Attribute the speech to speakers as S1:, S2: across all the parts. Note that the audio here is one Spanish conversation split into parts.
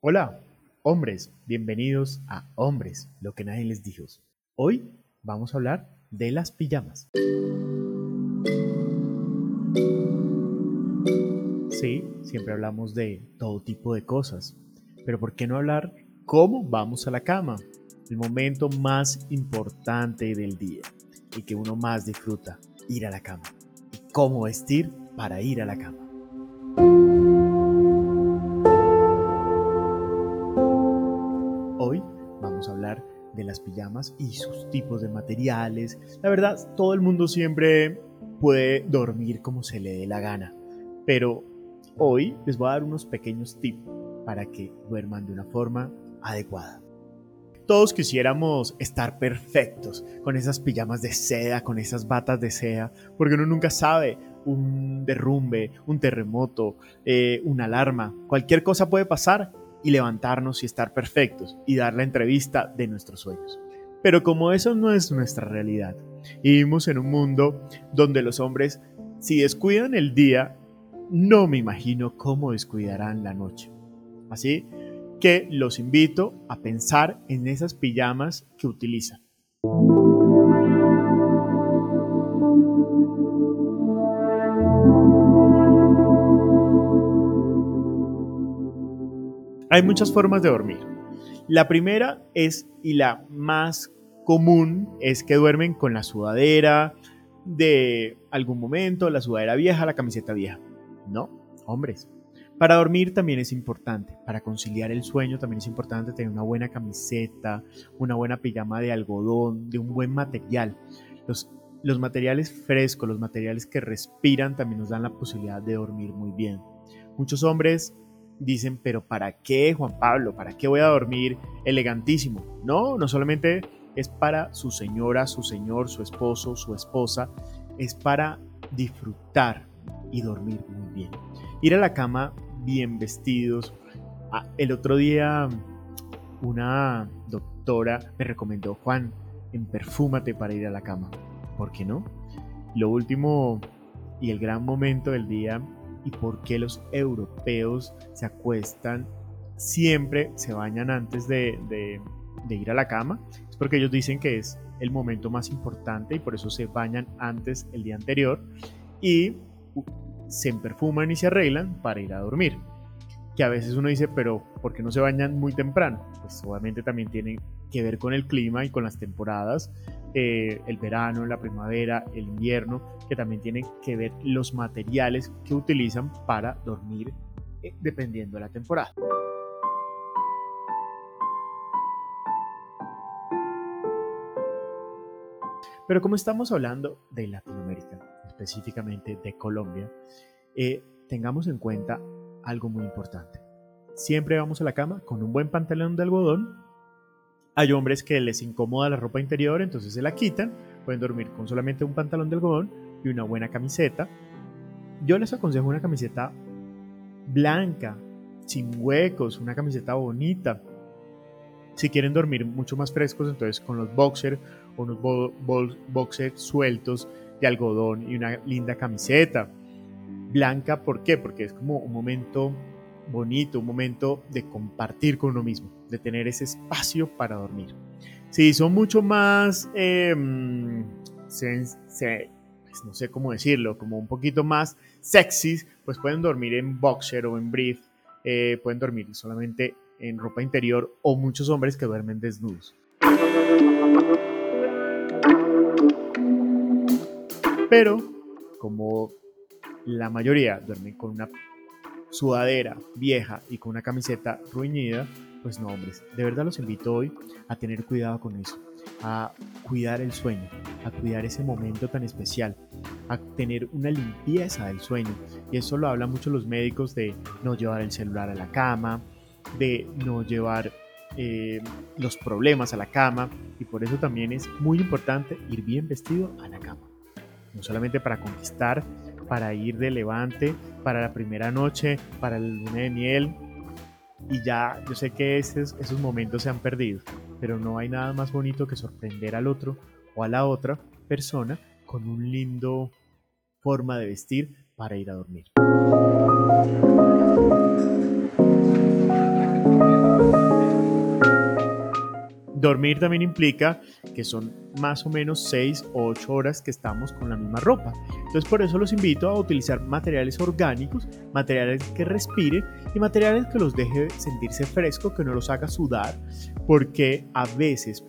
S1: Hola, hombres, bienvenidos a Hombres, lo que nadie les dijo. Hoy vamos a hablar de las pijamas. Sí, siempre hablamos de todo tipo de cosas, pero ¿por qué no hablar cómo vamos a la cama? El momento más importante del día y que uno más disfruta, ir a la cama. Y cómo vestir para ir a la cama. De las pijamas y sus tipos de materiales. La verdad, todo el mundo siempre puede dormir como se le dé la gana, pero hoy les voy a dar unos pequeños tips para que duerman de una forma adecuada. Todos quisiéramos estar perfectos con esas pijamas de seda, con esas batas de seda, porque uno nunca sabe un derrumbe, un terremoto, eh, una alarma, cualquier cosa puede pasar y levantarnos y estar perfectos y dar la entrevista de nuestros sueños. Pero como eso no es nuestra realidad, vivimos en un mundo donde los hombres, si descuidan el día, no me imagino cómo descuidarán la noche. Así que los invito a pensar en esas pijamas que utilizan. Hay muchas formas de dormir. La primera es, y la más común, es que duermen con la sudadera de algún momento, la sudadera vieja, la camiseta vieja. No, hombres. Para dormir también es importante, para conciliar el sueño también es importante tener una buena camiseta, una buena pijama de algodón, de un buen material. Los, los materiales frescos, los materiales que respiran también nos dan la posibilidad de dormir muy bien. Muchos hombres dicen, pero ¿para qué, Juan Pablo? ¿Para qué voy a dormir elegantísimo? No, no solamente es para su señora, su señor, su esposo, su esposa, es para disfrutar y dormir muy bien. Ir a la cama bien vestidos. Ah, el otro día una doctora me recomendó, Juan, en perfúmate para ir a la cama. ¿Por qué no? Lo último y el gran momento del día y por qué los europeos se acuestan, siempre se bañan antes de, ir a la cama, es porque ellos dicen que es el momento más importante y por eso se bañan antes el día anterior y se perfuman y se arreglan para ir a dormir. Que a veces uno dice, pero ¿por qué no se bañan muy temprano? Pues obviamente también tiene que ver con el clima y con las temporadas eh, el verano, la primavera, el invierno, que también tienen que ver los materiales que utilizan para dormir eh, dependiendo de la temporada. Pero como estamos hablando de Latinoamérica, específicamente de Colombia, eh, tengamos en cuenta algo muy importante. Siempre vamos a la cama con un buen pantalón de algodón hay hombres que les incomoda la ropa interior, entonces se la quitan, pueden dormir con solamente un pantalón de algodón y una buena camiseta. Yo les aconsejo una camiseta blanca, sin huecos, una camiseta bonita. Si quieren dormir mucho más frescos, entonces con los boxers o unos boxers sueltos de algodón y una linda camiseta. Blanca, ¿por qué? Porque es como un momento bonito, un momento de compartir con uno mismo, de tener ese espacio para dormir. Si son mucho más, em, pues no sé cómo decirlo, como un poquito más sexys, pues pueden dormir en boxer o en brief, eh, pueden dormir solamente en ropa interior o muchos hombres que duermen desnudos. Pero como la mayoría duermen con una sudadera vieja y con una camiseta ruñida, pues no, hombres, de verdad los invito hoy a tener cuidado con eso, a cuidar el sueño, a cuidar ese momento tan especial, a tener una limpieza del sueño. Y eso lo hablan mucho los médicos de no llevar el celular a la cama, de no llevar eh, los problemas a la cama. Y por eso también es muy importante ir bien vestido a la cama. No solamente para conquistar para ir de levante, para la primera noche, para el luna de miel. Y ya, yo sé que esos, esos momentos se han perdido, pero no hay nada más bonito que sorprender al otro o a la otra persona con un lindo forma de vestir para ir a dormir. Dormir también implica que son más o menos 6 o 8 horas que estamos con la misma ropa. Entonces por eso los invito a utilizar materiales orgánicos, materiales que respiren y materiales que los deje sentirse fresco, que no los haga sudar, porque a veces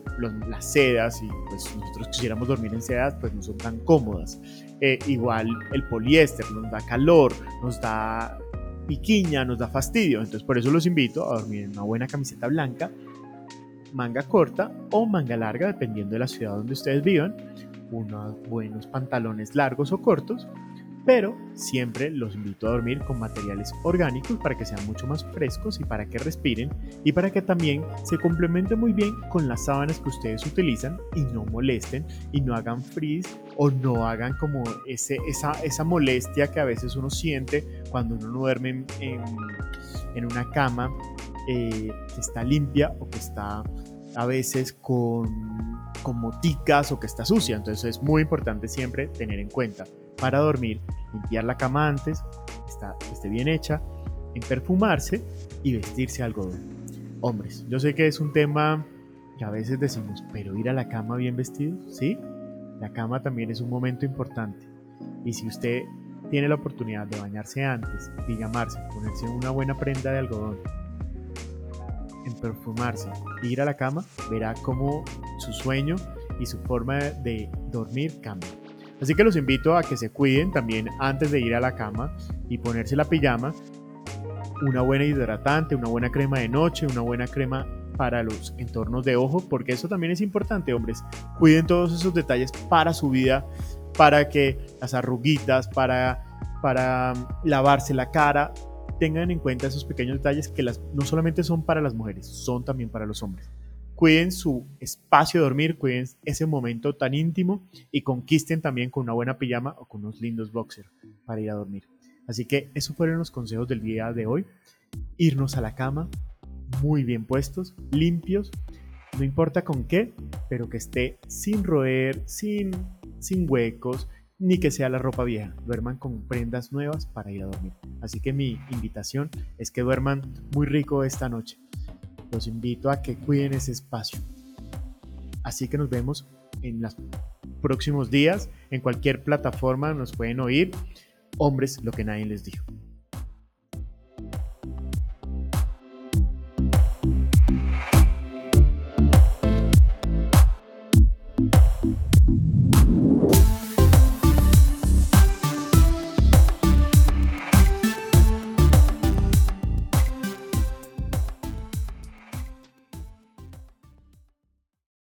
S1: las sedas, y pues nosotros quisiéramos dormir en sedas, pues no son tan cómodas. Eh, igual el poliéster nos da calor, nos da piquiña, nos da fastidio. Entonces por eso los invito a dormir en una buena camiseta blanca manga corta o manga larga, dependiendo de la ciudad donde ustedes vivan, unos buenos pantalones largos o cortos, pero siempre los invito a dormir con materiales orgánicos para que sean mucho más frescos y para que respiren y para que también se complemente muy bien con las sábanas que ustedes utilizan y no molesten y no hagan frizz o no hagan como ese, esa, esa molestia que a veces uno siente cuando uno no duerme en, en una cama eh, que está limpia o que está a veces con, con moticas o que está sucia. Entonces es muy importante siempre tener en cuenta para dormir, limpiar la cama antes, está, esté bien hecha, en perfumarse y vestirse algodón. Hombres, yo sé que es un tema que a veces decimos, pero ir a la cama bien vestido, ¿sí? La cama también es un momento importante. Y si usted tiene la oportunidad de bañarse antes, pijamarse, ponerse una buena prenda de algodón en perfumarse e ir a la cama, verá cómo su sueño y su forma de dormir cambia. Así que los invito a que se cuiden también antes de ir a la cama y ponerse la pijama, una buena hidratante, una buena crema de noche, una buena crema para los entornos de ojo, porque eso también es importante, hombres. Cuiden todos esos detalles para su vida, para que las arruguitas, para, para lavarse la cara, tengan en cuenta esos pequeños detalles que no solamente son para las mujeres, son también para los hombres. Cuiden su espacio de dormir, cuiden ese momento tan íntimo y conquisten también con una buena pijama o con unos lindos boxers para ir a dormir. Así que esos fueron los consejos del día de hoy. Irnos a la cama muy bien puestos, limpios, no importa con qué, pero que esté sin roer, sin, sin huecos, ni que sea la ropa vieja. Duerman con prendas nuevas para ir a dormir. Así que mi invitación es que duerman muy rico esta noche. Los invito a que cuiden ese espacio. Así que nos vemos en los próximos días. En cualquier plataforma nos pueden oír. Hombres, lo que nadie les dijo.